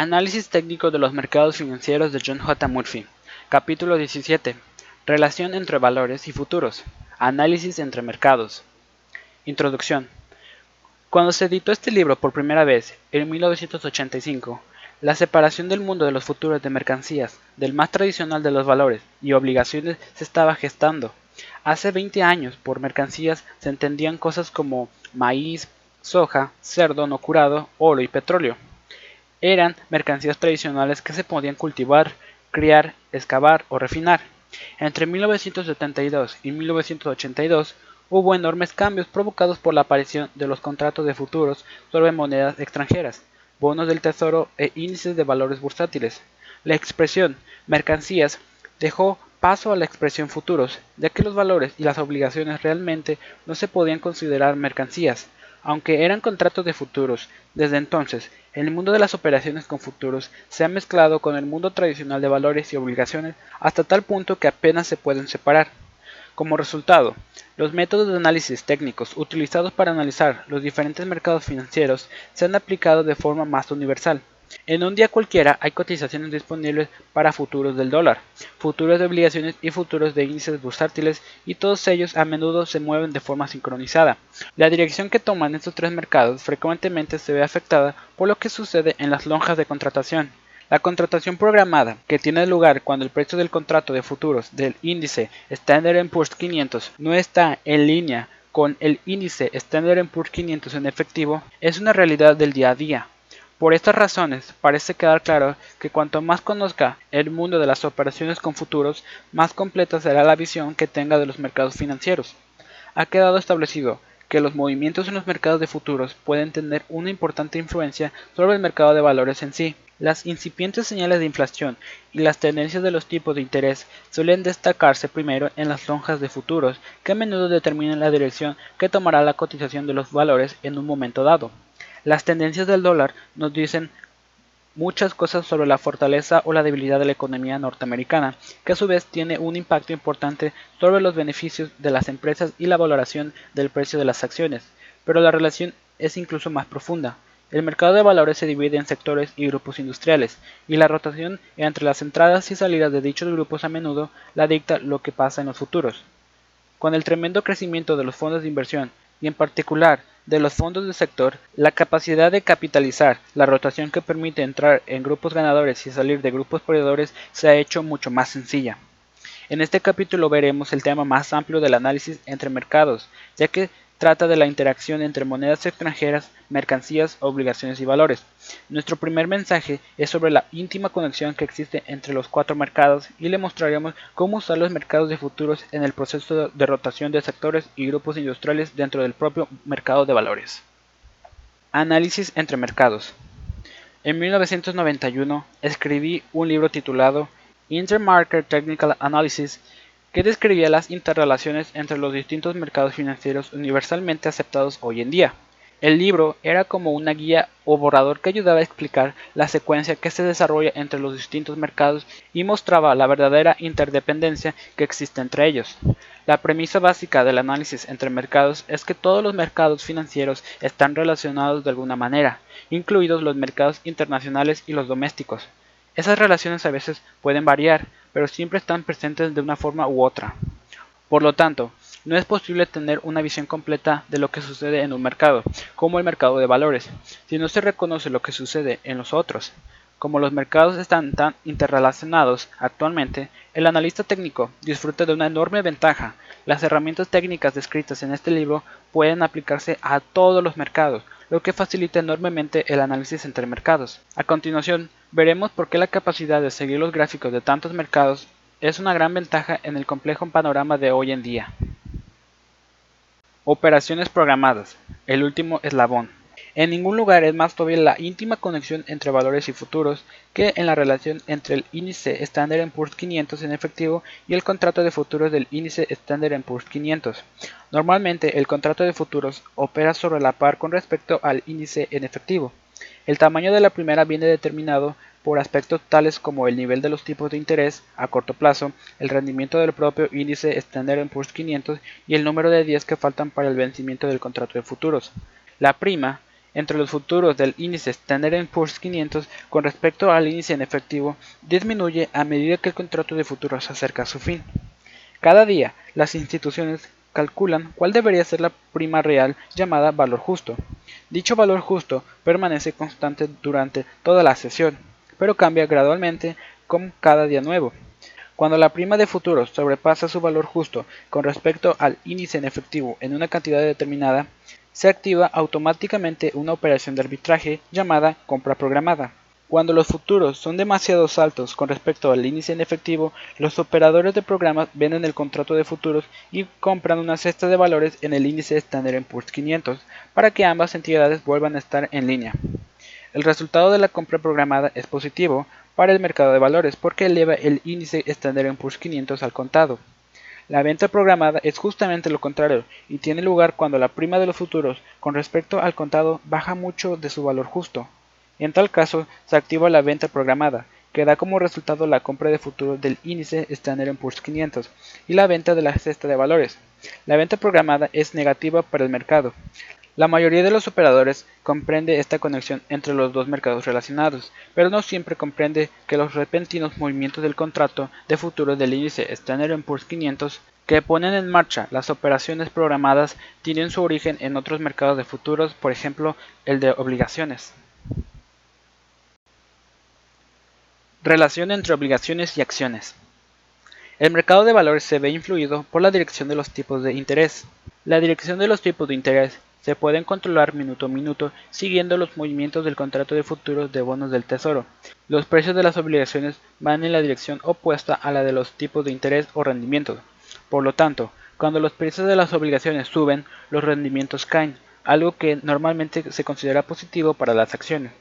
Análisis técnico de los mercados financieros de John J. Murphy. Capítulo 17. Relación entre valores y futuros. Análisis entre mercados. Introducción. Cuando se editó este libro por primera vez, en 1985, la separación del mundo de los futuros de mercancías, del más tradicional de los valores y obligaciones se estaba gestando. Hace 20 años, por mercancías se entendían cosas como maíz, soja, cerdo no curado, oro y petróleo. Eran mercancías tradicionales que se podían cultivar, criar, excavar o refinar. Entre 1972 y 1982 hubo enormes cambios provocados por la aparición de los contratos de futuros sobre monedas extranjeras, bonos del tesoro e índices de valores bursátiles. La expresión mercancías dejó paso a la expresión futuros, ya que los valores y las obligaciones realmente no se podían considerar mercancías, aunque eran contratos de futuros. Desde entonces, el mundo de las operaciones con futuros se ha mezclado con el mundo tradicional de valores y obligaciones hasta tal punto que apenas se pueden separar. Como resultado, los métodos de análisis técnicos utilizados para analizar los diferentes mercados financieros se han aplicado de forma más universal. En un día cualquiera hay cotizaciones disponibles para futuros del dólar, futuros de obligaciones y futuros de índices bursátiles y todos ellos a menudo se mueven de forma sincronizada. La dirección que toman estos tres mercados frecuentemente se ve afectada por lo que sucede en las lonjas de contratación. La contratación programada, que tiene lugar cuando el precio del contrato de futuros del índice Standard Poor's 500 no está en línea con el índice Standard Poor's 500 en efectivo, es una realidad del día a día. Por estas razones, parece quedar claro que cuanto más conozca el mundo de las operaciones con futuros, más completa será la visión que tenga de los mercados financieros. Ha quedado establecido que los movimientos en los mercados de futuros pueden tener una importante influencia sobre el mercado de valores en sí. Las incipientes señales de inflación y las tendencias de los tipos de interés suelen destacarse primero en las lonjas de futuros, que a menudo determinan la dirección que tomará la cotización de los valores en un momento dado. Las tendencias del dólar nos dicen muchas cosas sobre la fortaleza o la debilidad de la economía norteamericana, que a su vez tiene un impacto importante sobre los beneficios de las empresas y la valoración del precio de las acciones, pero la relación es incluso más profunda. El mercado de valores se divide en sectores y grupos industriales, y la rotación entre las entradas y salidas de dichos grupos a menudo la dicta lo que pasa en los futuros. Con el tremendo crecimiento de los fondos de inversión, y en particular de los fondos del sector, la capacidad de capitalizar, la rotación que permite entrar en grupos ganadores y salir de grupos perdedores se ha hecho mucho más sencilla. En este capítulo veremos el tema más amplio del análisis entre mercados, ya que trata de la interacción entre monedas extranjeras, mercancías, obligaciones y valores. Nuestro primer mensaje es sobre la íntima conexión que existe entre los cuatro mercados y le mostraremos cómo usar los mercados de futuros en el proceso de rotación de sectores y grupos industriales dentro del propio mercado de valores. Análisis entre mercados. En 1991 escribí un libro titulado Intermarket Technical Analysis que describía las interrelaciones entre los distintos mercados financieros universalmente aceptados hoy en día. El libro era como una guía o borrador que ayudaba a explicar la secuencia que se desarrolla entre los distintos mercados y mostraba la verdadera interdependencia que existe entre ellos. La premisa básica del análisis entre mercados es que todos los mercados financieros están relacionados de alguna manera, incluidos los mercados internacionales y los domésticos. Esas relaciones a veces pueden variar, pero siempre están presentes de una forma u otra. Por lo tanto, no es posible tener una visión completa de lo que sucede en un mercado, como el mercado de valores, si no se reconoce lo que sucede en los otros. Como los mercados están tan interrelacionados actualmente, el analista técnico disfruta de una enorme ventaja. Las herramientas técnicas descritas en este libro pueden aplicarse a todos los mercados, lo que facilita enormemente el análisis entre mercados. A continuación, veremos por qué la capacidad de seguir los gráficos de tantos mercados es una gran ventaja en el complejo panorama de hoy en día. Operaciones programadas, el último eslabón. En ningún lugar es más obvia la íntima conexión entre valores y futuros que en la relación entre el índice Standard Poor's 500 en efectivo y el contrato de futuros del índice Standard Poor's 500. Normalmente el contrato de futuros opera sobre la par con respecto al índice en efectivo. El tamaño de la primera viene determinado por aspectos tales como el nivel de los tipos de interés a corto plazo, el rendimiento del propio índice Standard Poor's 500 y el número de días que faltan para el vencimiento del contrato de futuros. La prima entre los futuros del índice Standard Poor's 500 con respecto al índice en efectivo disminuye a medida que el contrato de futuros se acerca a su fin. Cada día, las instituciones calculan cuál debería ser la prima real llamada valor justo. Dicho valor justo permanece constante durante toda la sesión, pero cambia gradualmente con cada día nuevo. Cuando la prima de futuros sobrepasa su valor justo con respecto al índice en efectivo en una cantidad determinada, se activa automáticamente una operación de arbitraje llamada compra programada. Cuando los futuros son demasiado altos con respecto al índice en efectivo, los operadores de programas venden el contrato de futuros y compran una cesta de valores en el índice Standard Poor's 500 para que ambas entidades vuelvan a estar en línea. El resultado de la compra programada es positivo para el mercado de valores porque eleva el índice Standard Poor's 500 al contado. La venta programada es justamente lo contrario y tiene lugar cuando la prima de los futuros con respecto al contado baja mucho de su valor justo. En tal caso, se activa la venta programada, que da como resultado la compra de futuros del índice Standard Poor's 500 y la venta de la cesta de valores. La venta programada es negativa para el mercado. La mayoría de los operadores comprende esta conexión entre los dos mercados relacionados, pero no siempre comprende que los repentinos movimientos del contrato de futuros del índice Standard Poor's 500 que ponen en marcha las operaciones programadas tienen su origen en otros mercados de futuros, por ejemplo el de obligaciones. Relación entre obligaciones y acciones. El mercado de valores se ve influido por la dirección de los tipos de interés. La dirección de los tipos de interés se pueden controlar minuto a minuto siguiendo los movimientos del contrato de futuros de bonos del tesoro. Los precios de las obligaciones van en la dirección opuesta a la de los tipos de interés o rendimientos. Por lo tanto, cuando los precios de las obligaciones suben, los rendimientos caen, algo que normalmente se considera positivo para las acciones.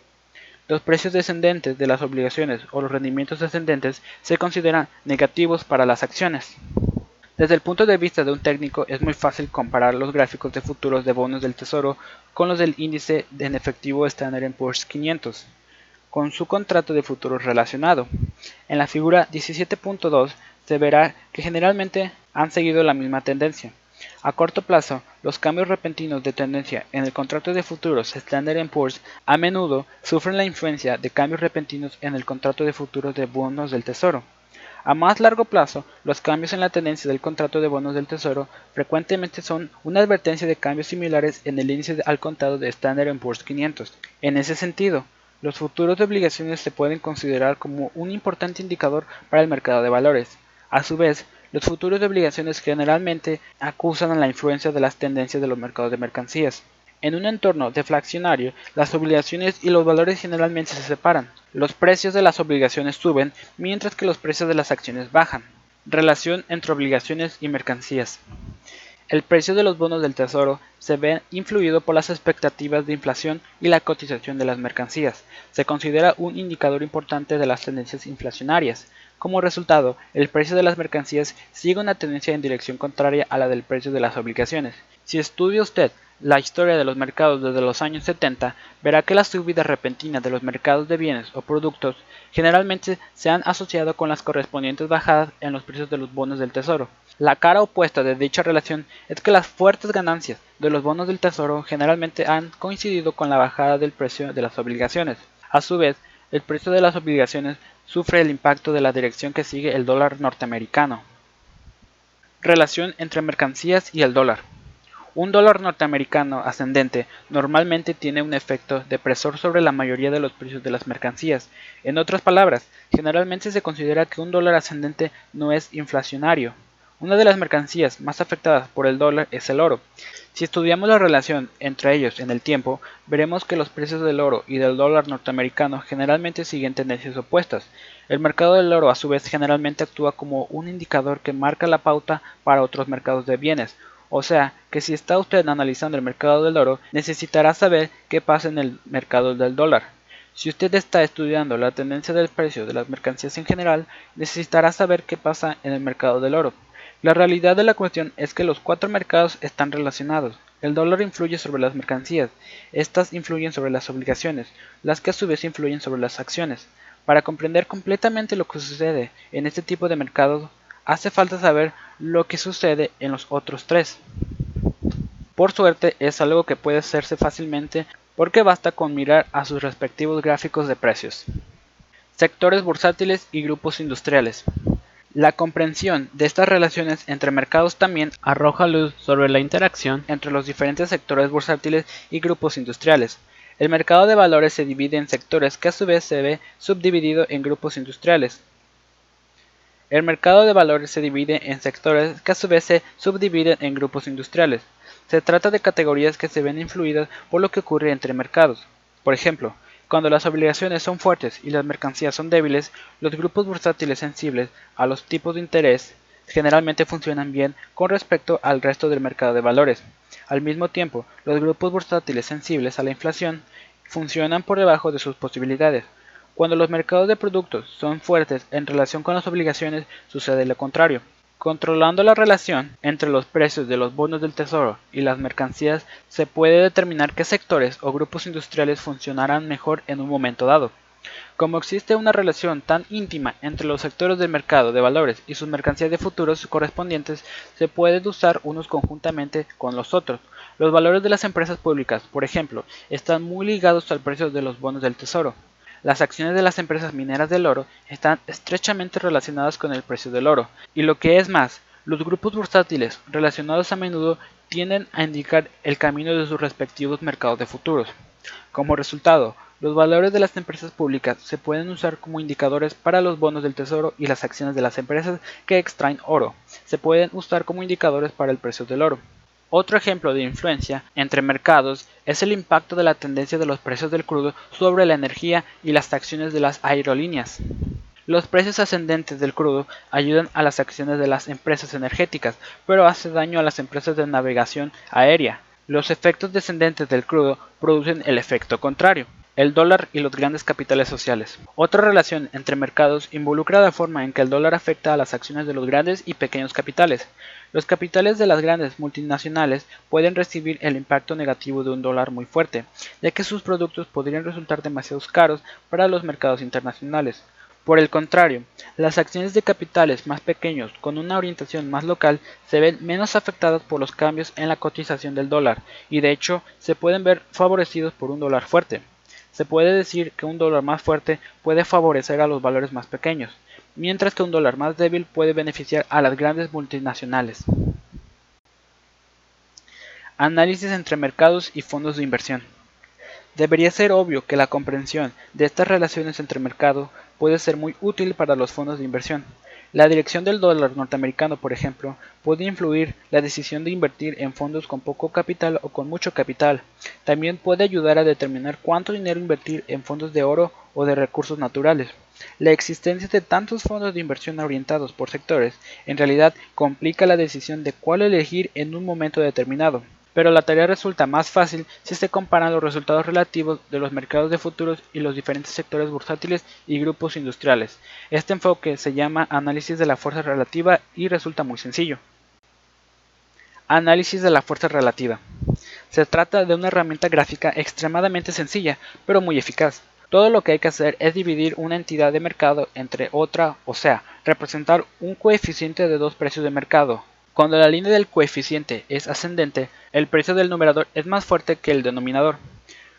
Los precios descendentes de las obligaciones o los rendimientos descendentes se consideran negativos para las acciones. Desde el punto de vista de un técnico es muy fácil comparar los gráficos de futuros de bonos del tesoro con los del índice en efectivo Standard Poor's 500, con su contrato de futuros relacionado. En la figura 17.2 se verá que generalmente han seguido la misma tendencia. A corto plazo, los cambios repentinos de tendencia en el contrato de futuros Standard Poor's a menudo sufren la influencia de cambios repentinos en el contrato de futuros de bonos del Tesoro. A más largo plazo, los cambios en la tendencia del contrato de bonos del Tesoro frecuentemente son una advertencia de cambios similares en el índice al contado de Standard Poor's 500. En ese sentido, los futuros de obligaciones se pueden considerar como un importante indicador para el mercado de valores. A su vez, los futuros de obligaciones generalmente acusan a la influencia de las tendencias de los mercados de mercancías. En un entorno deflacionario, las obligaciones y los valores generalmente se separan. Los precios de las obligaciones suben mientras que los precios de las acciones bajan. Relación entre obligaciones y mercancías. El precio de los bonos del tesoro se ve influido por las expectativas de inflación y la cotización de las mercancías. Se considera un indicador importante de las tendencias inflacionarias. Como resultado, el precio de las mercancías sigue una tendencia en dirección contraria a la del precio de las obligaciones. Si estudia usted la historia de los mercados desde los años 70, verá que las subidas repentinas de los mercados de bienes o productos generalmente se han asociado con las correspondientes bajadas en los precios de los bonos del tesoro. La cara opuesta de dicha relación es que las fuertes ganancias de los bonos del tesoro generalmente han coincidido con la bajada del precio de las obligaciones. A su vez, el precio de las obligaciones sufre el impacto de la dirección que sigue el dólar norteamericano. Relación entre mercancías y el dólar. Un dólar norteamericano ascendente normalmente tiene un efecto depresor sobre la mayoría de los precios de las mercancías. En otras palabras, generalmente se considera que un dólar ascendente no es inflacionario. Una de las mercancías más afectadas por el dólar es el oro. Si estudiamos la relación entre ellos en el tiempo, veremos que los precios del oro y del dólar norteamericano generalmente siguen tendencias opuestas. El mercado del oro a su vez generalmente actúa como un indicador que marca la pauta para otros mercados de bienes, o sea que si está usted analizando el mercado del oro, necesitará saber qué pasa en el mercado del dólar. Si usted está estudiando la tendencia del precio de las mercancías en general, necesitará saber qué pasa en el mercado del oro. La realidad de la cuestión es que los cuatro mercados están relacionados. El dólar influye sobre las mercancías, estas influyen sobre las obligaciones, las que a su vez influyen sobre las acciones. Para comprender completamente lo que sucede en este tipo de mercados, hace falta saber lo que sucede en los otros tres. Por suerte es algo que puede hacerse fácilmente porque basta con mirar a sus respectivos gráficos de precios. Sectores bursátiles y grupos industriales. La comprensión de estas relaciones entre mercados también arroja luz sobre la interacción entre los diferentes sectores bursátiles y grupos industriales. El mercado de valores se divide en sectores que a su vez se ve subdividido en grupos industriales. El mercado de valores se divide en sectores que a su vez se subdividen en grupos industriales. Se trata de categorías que se ven influidas por lo que ocurre entre mercados. Por ejemplo, cuando las obligaciones son fuertes y las mercancías son débiles, los grupos bursátiles sensibles a los tipos de interés generalmente funcionan bien con respecto al resto del mercado de valores. Al mismo tiempo, los grupos bursátiles sensibles a la inflación funcionan por debajo de sus posibilidades, cuando los mercados de productos son fuertes en relación con las obligaciones, sucede lo contrario. Controlando la relación entre los precios de los bonos del tesoro y las mercancías, se puede determinar qué sectores o grupos industriales funcionarán mejor en un momento dado. Como existe una relación tan íntima entre los sectores del mercado de valores y sus mercancías de futuros correspondientes, se pueden usar unos conjuntamente con los otros. Los valores de las empresas públicas, por ejemplo, están muy ligados al precio de los bonos del tesoro. Las acciones de las empresas mineras del oro están estrechamente relacionadas con el precio del oro, y lo que es más, los grupos bursátiles relacionados a menudo tienden a indicar el camino de sus respectivos mercados de futuros. Como resultado, los valores de las empresas públicas se pueden usar como indicadores para los bonos del tesoro y las acciones de las empresas que extraen oro. Se pueden usar como indicadores para el precio del oro. Otro ejemplo de influencia entre mercados es el impacto de la tendencia de los precios del crudo sobre la energía y las acciones de las aerolíneas. Los precios ascendentes del crudo ayudan a las acciones de las empresas energéticas, pero hace daño a las empresas de navegación aérea. Los efectos descendentes del crudo producen el efecto contrario el dólar y los grandes capitales sociales. Otra relación entre mercados involucra la forma en que el dólar afecta a las acciones de los grandes y pequeños capitales. Los capitales de las grandes multinacionales pueden recibir el impacto negativo de un dólar muy fuerte, ya que sus productos podrían resultar demasiado caros para los mercados internacionales. Por el contrario, las acciones de capitales más pequeños con una orientación más local se ven menos afectadas por los cambios en la cotización del dólar y de hecho se pueden ver favorecidos por un dólar fuerte. Se puede decir que un dólar más fuerte puede favorecer a los valores más pequeños, mientras que un dólar más débil puede beneficiar a las grandes multinacionales. Análisis entre mercados y fondos de inversión. Debería ser obvio que la comprensión de estas relaciones entre mercados puede ser muy útil para los fondos de inversión, la dirección del dólar norteamericano, por ejemplo, puede influir la decisión de invertir en fondos con poco capital o con mucho capital. También puede ayudar a determinar cuánto dinero invertir en fondos de oro o de recursos naturales. La existencia de tantos fondos de inversión orientados por sectores en realidad complica la decisión de cuál elegir en un momento determinado pero la tarea resulta más fácil si se comparan los resultados relativos de los mercados de futuros y los diferentes sectores bursátiles y grupos industriales. Este enfoque se llama análisis de la fuerza relativa y resulta muy sencillo. Análisis de la fuerza relativa. Se trata de una herramienta gráfica extremadamente sencilla, pero muy eficaz. Todo lo que hay que hacer es dividir una entidad de mercado entre otra, o sea, representar un coeficiente de dos precios de mercado, cuando la línea del coeficiente es ascendente, el precio del numerador es más fuerte que el denominador.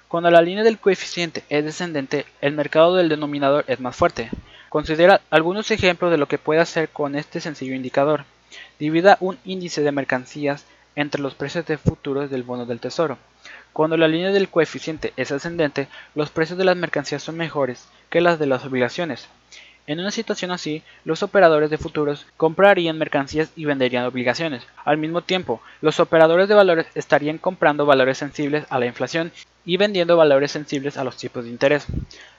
Cuando la línea del coeficiente es descendente, el mercado del denominador es más fuerte. Considera algunos ejemplos de lo que puede hacer con este sencillo indicador. Divida un índice de mercancías entre los precios de futuros del bono del tesoro. Cuando la línea del coeficiente es ascendente, los precios de las mercancías son mejores que las de las obligaciones. En una situación así, los operadores de futuros comprarían mercancías y venderían obligaciones. Al mismo tiempo, los operadores de valores estarían comprando valores sensibles a la inflación y vendiendo valores sensibles a los tipos de interés.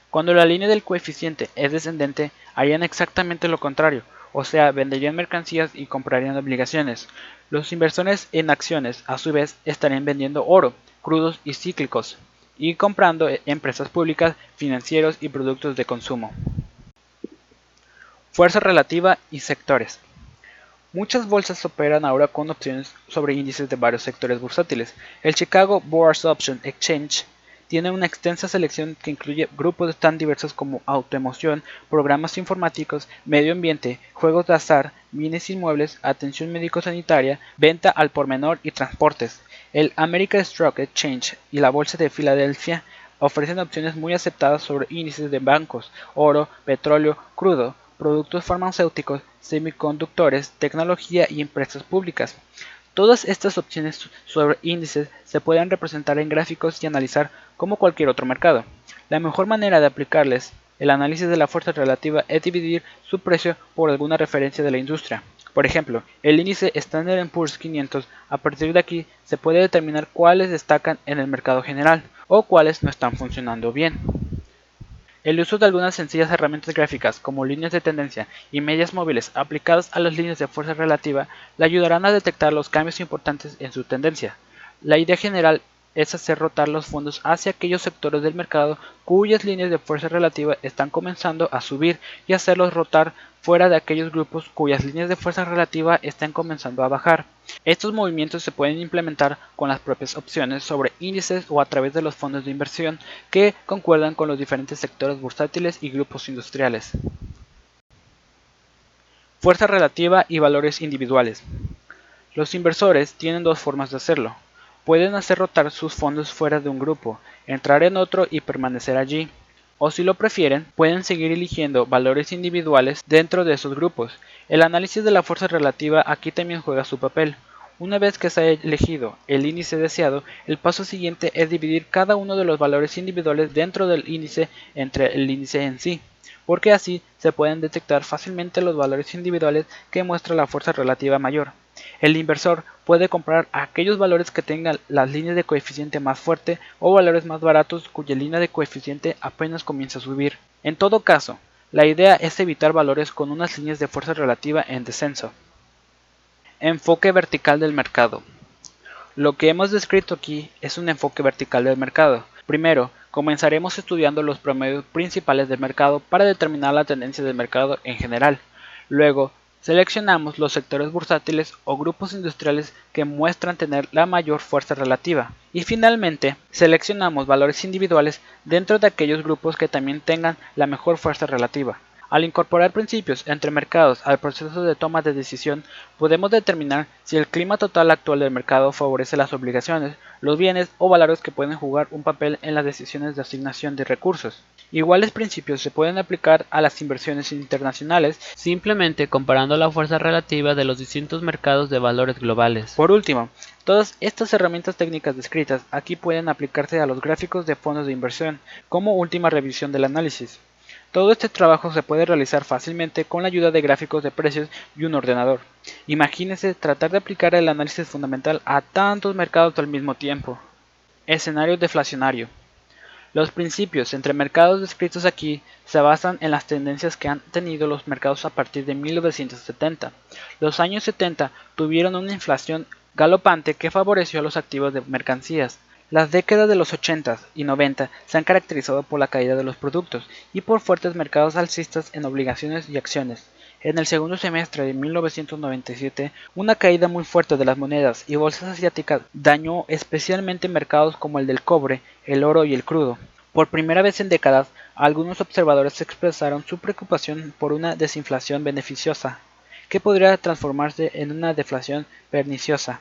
Cuando la línea del coeficiente es descendente, harían exactamente lo contrario, o sea, venderían mercancías y comprarían obligaciones. Los inversores en acciones, a su vez, estarían vendiendo oro, crudos y cíclicos, y comprando empresas públicas, financieros y productos de consumo. Fuerza relativa y sectores. Muchas bolsas operan ahora con opciones sobre índices de varios sectores bursátiles. El Chicago Bourse Option Exchange tiene una extensa selección que incluye grupos tan diversos como autoemoción, programas informáticos, medio ambiente, juegos de azar, bienes inmuebles, atención médico-sanitaria, venta al por menor y transportes. El American Stock Exchange y la Bolsa de Filadelfia ofrecen opciones muy aceptadas sobre índices de bancos, oro, petróleo, crudo, productos farmacéuticos, semiconductores, tecnología y empresas públicas. Todas estas opciones sobre índices se pueden representar en gráficos y analizar como cualquier otro mercado. La mejor manera de aplicarles el análisis de la fuerza relativa es dividir su precio por alguna referencia de la industria. Por ejemplo, el índice Standard Poor's 500, a partir de aquí se puede determinar cuáles destacan en el mercado general o cuáles no están funcionando bien. El uso de algunas sencillas herramientas gráficas como líneas de tendencia y medias móviles aplicadas a las líneas de fuerza relativa le ayudarán a detectar los cambios importantes en su tendencia. La idea general es hacer rotar los fondos hacia aquellos sectores del mercado cuyas líneas de fuerza relativa están comenzando a subir y hacerlos rotar fuera de aquellos grupos cuyas líneas de fuerza relativa están comenzando a bajar. Estos movimientos se pueden implementar con las propias opciones sobre índices o a través de los fondos de inversión que concuerdan con los diferentes sectores bursátiles y grupos industriales. Fuerza relativa y valores individuales. Los inversores tienen dos formas de hacerlo. Pueden hacer rotar sus fondos fuera de un grupo, entrar en otro y permanecer allí. O si lo prefieren, pueden seguir eligiendo valores individuales dentro de esos grupos. El análisis de la fuerza relativa aquí también juega su papel. Una vez que se ha elegido el índice deseado, el paso siguiente es dividir cada uno de los valores individuales dentro del índice entre el índice en sí, porque así se pueden detectar fácilmente los valores individuales que muestra la fuerza relativa mayor. El inversor puede comprar aquellos valores que tengan las líneas de coeficiente más fuerte o valores más baratos cuya línea de coeficiente apenas comienza a subir. En todo caso, la idea es evitar valores con unas líneas de fuerza relativa en descenso. Enfoque vertical del mercado. Lo que hemos descrito aquí es un enfoque vertical del mercado. Primero, comenzaremos estudiando los promedios principales del mercado para determinar la tendencia del mercado en general. Luego, Seleccionamos los sectores bursátiles o grupos industriales que muestran tener la mayor fuerza relativa. Y finalmente, seleccionamos valores individuales dentro de aquellos grupos que también tengan la mejor fuerza relativa. Al incorporar principios entre mercados al proceso de toma de decisión, podemos determinar si el clima total actual del mercado favorece las obligaciones, los bienes o valores que pueden jugar un papel en las decisiones de asignación de recursos. Iguales principios se pueden aplicar a las inversiones internacionales simplemente comparando la fuerza relativa de los distintos mercados de valores globales. Por último, todas estas herramientas técnicas descritas aquí pueden aplicarse a los gráficos de fondos de inversión como última revisión del análisis. Todo este trabajo se puede realizar fácilmente con la ayuda de gráficos de precios y un ordenador. Imagínese tratar de aplicar el análisis fundamental a tantos mercados al mismo tiempo. Escenario deflacionario. Los principios entre mercados descritos aquí se basan en las tendencias que han tenido los mercados a partir de 1970. Los años 70 tuvieron una inflación galopante que favoreció a los activos de mercancías. Las décadas de los 80 y 90 se han caracterizado por la caída de los productos y por fuertes mercados alcistas en obligaciones y acciones. En el segundo semestre de 1997, una caída muy fuerte de las monedas y bolsas asiáticas dañó especialmente mercados como el del cobre, el oro y el crudo. Por primera vez en décadas, algunos observadores expresaron su preocupación por una desinflación beneficiosa, que podría transformarse en una deflación perniciosa.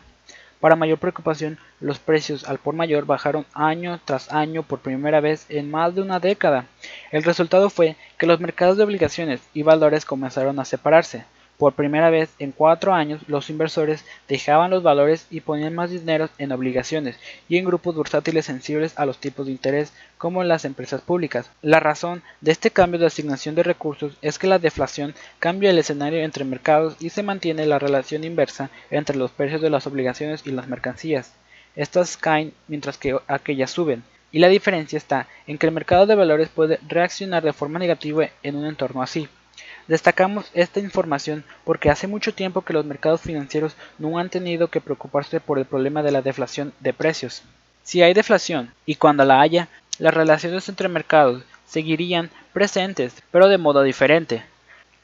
Para mayor preocupación, los precios al por mayor bajaron año tras año por primera vez en más de una década. El resultado fue que los mercados de obligaciones y valores comenzaron a separarse. Por primera vez en cuatro años, los inversores dejaban los valores y ponían más dinero en obligaciones y en grupos bursátiles sensibles a los tipos de interés, como en las empresas públicas. La razón de este cambio de asignación de recursos es que la deflación cambia el escenario entre mercados y se mantiene la relación inversa entre los precios de las obligaciones y las mercancías. Estas caen mientras que aquellas suben. Y la diferencia está en que el mercado de valores puede reaccionar de forma negativa en un entorno así. Destacamos esta información porque hace mucho tiempo que los mercados financieros no han tenido que preocuparse por el problema de la deflación de precios. Si hay deflación, y cuando la haya, las relaciones entre mercados seguirían presentes, pero de modo diferente.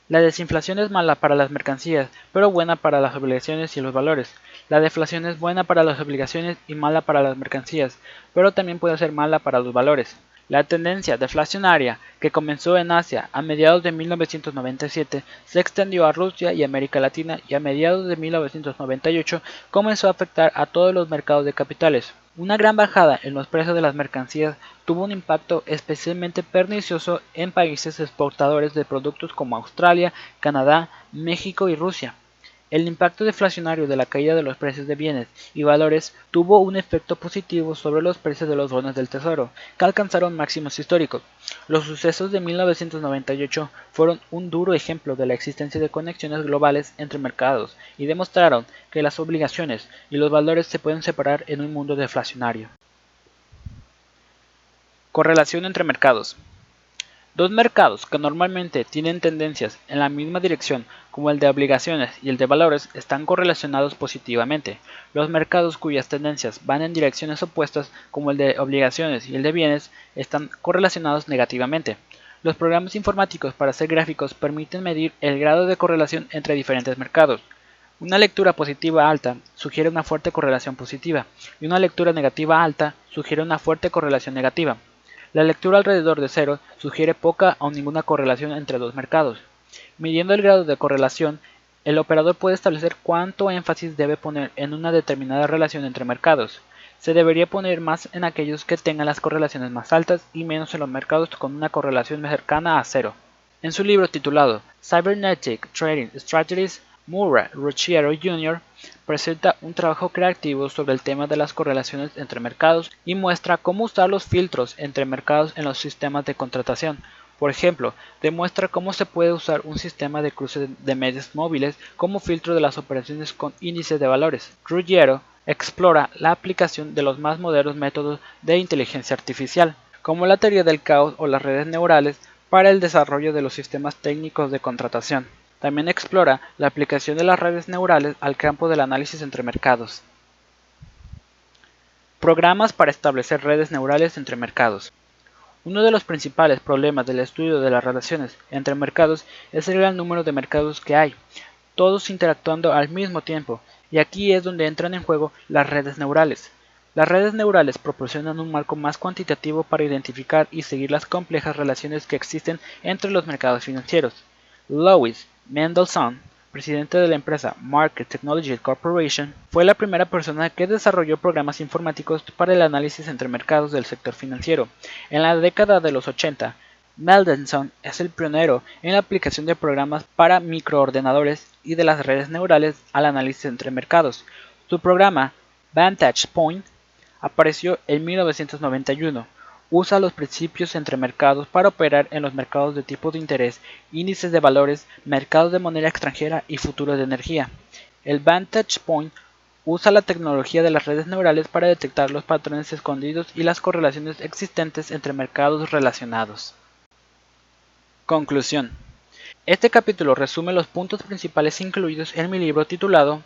La desinflación es mala para las mercancías, pero buena para las obligaciones y los valores. La deflación es buena para las obligaciones y mala para las mercancías, pero también puede ser mala para los valores. La tendencia deflacionaria, que comenzó en Asia a mediados de 1997, se extendió a Rusia y América Latina y a mediados de 1998 comenzó a afectar a todos los mercados de capitales. Una gran bajada en los precios de las mercancías tuvo un impacto especialmente pernicioso en países exportadores de productos como Australia, Canadá, México y Rusia. El impacto deflacionario de la caída de los precios de bienes y valores tuvo un efecto positivo sobre los precios de los bonos del Tesoro, que alcanzaron máximos históricos. Los sucesos de 1998 fueron un duro ejemplo de la existencia de conexiones globales entre mercados y demostraron que las obligaciones y los valores se pueden separar en un mundo deflacionario. Correlación entre mercados. Dos mercados que normalmente tienen tendencias en la misma dirección como el de obligaciones y el de valores están correlacionados positivamente. Los mercados cuyas tendencias van en direcciones opuestas como el de obligaciones y el de bienes están correlacionados negativamente. Los programas informáticos para hacer gráficos permiten medir el grado de correlación entre diferentes mercados. Una lectura positiva alta sugiere una fuerte correlación positiva y una lectura negativa alta sugiere una fuerte correlación negativa. La lectura alrededor de cero sugiere poca o ninguna correlación entre dos mercados. Midiendo el grado de correlación, el operador puede establecer cuánto énfasis debe poner en una determinada relación entre mercados. Se debería poner más en aquellos que tengan las correlaciones más altas y menos en los mercados con una correlación cercana a cero. En su libro titulado Cybernetic Trading Strategies, Murray Ruggiero Jr. presenta un trabajo creativo sobre el tema de las correlaciones entre mercados y muestra cómo usar los filtros entre mercados en los sistemas de contratación. Por ejemplo, demuestra cómo se puede usar un sistema de cruce de medios móviles como filtro de las operaciones con índices de valores. Ruggiero explora la aplicación de los más modernos métodos de inteligencia artificial, como la teoría del caos o las redes neurales, para el desarrollo de los sistemas técnicos de contratación. También explora la aplicación de las redes neurales al campo del análisis entre mercados. Programas para establecer redes neurales entre mercados. Uno de los principales problemas del estudio de las relaciones entre mercados es el gran número de mercados que hay, todos interactuando al mismo tiempo, y aquí es donde entran en juego las redes neurales. Las redes neurales proporcionan un marco más cuantitativo para identificar y seguir las complejas relaciones que existen entre los mercados financieros. Lewis Mendelssohn, presidente de la empresa Market Technology Corporation, fue la primera persona que desarrolló programas informáticos para el análisis entre mercados del sector financiero. En la década de los 80, Mendelssohn es el pionero en la aplicación de programas para microordenadores y de las redes neurales al análisis entre mercados. Su programa, Vantage Point, apareció en 1991 usa los principios entre mercados para operar en los mercados de tipo de interés, índices de valores, mercados de moneda extranjera y futuros de energía. El Vantage Point usa la tecnología de las redes neurales para detectar los patrones escondidos y las correlaciones existentes entre mercados relacionados. Conclusión. Este capítulo resume los puntos principales incluidos en mi libro titulado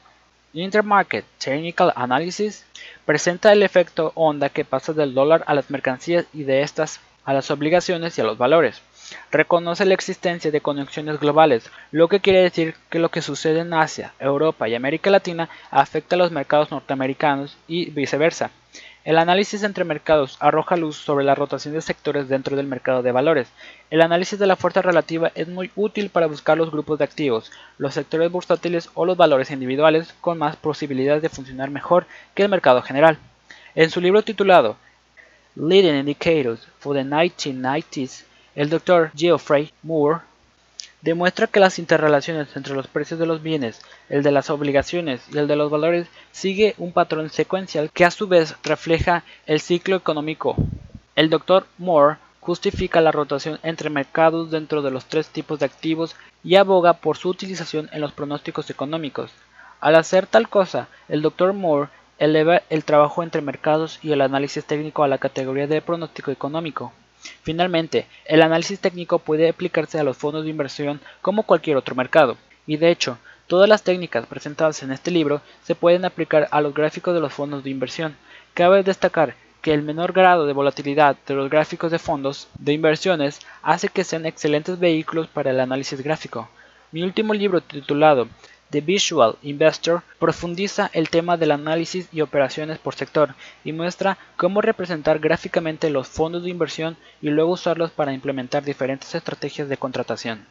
Intermarket Technical Analysis presenta el efecto onda que pasa del dólar a las mercancías y de estas a las obligaciones y a los valores. Reconoce la existencia de conexiones globales, lo que quiere decir que lo que sucede en Asia, Europa y América Latina afecta a los mercados norteamericanos y viceversa. El análisis entre mercados arroja luz sobre la rotación de sectores dentro del mercado de valores. El análisis de la fuerza relativa es muy útil para buscar los grupos de activos, los sectores bursátiles o los valores individuales con más posibilidades de funcionar mejor que el mercado general. En su libro titulado Leading Indicators for the 1990s, el Dr. Geoffrey Moore demuestra que las interrelaciones entre los precios de los bienes, el de las obligaciones y el de los valores sigue un patrón secuencial que a su vez refleja el ciclo económico. El Dr. Moore justifica la rotación entre mercados dentro de los tres tipos de activos y aboga por su utilización en los pronósticos económicos. Al hacer tal cosa, el Dr. Moore eleva el trabajo entre mercados y el análisis técnico a la categoría de pronóstico económico. Finalmente, el análisis técnico puede aplicarse a los fondos de inversión como cualquier otro mercado, y de hecho, todas las técnicas presentadas en este libro se pueden aplicar a los gráficos de los fondos de inversión. Cabe destacar que el menor grado de volatilidad de los gráficos de fondos de inversiones hace que sean excelentes vehículos para el análisis gráfico. Mi último libro titulado The Visual Investor profundiza el tema del análisis y operaciones por sector y muestra cómo representar gráficamente los fondos de inversión y luego usarlos para implementar diferentes estrategias de contratación.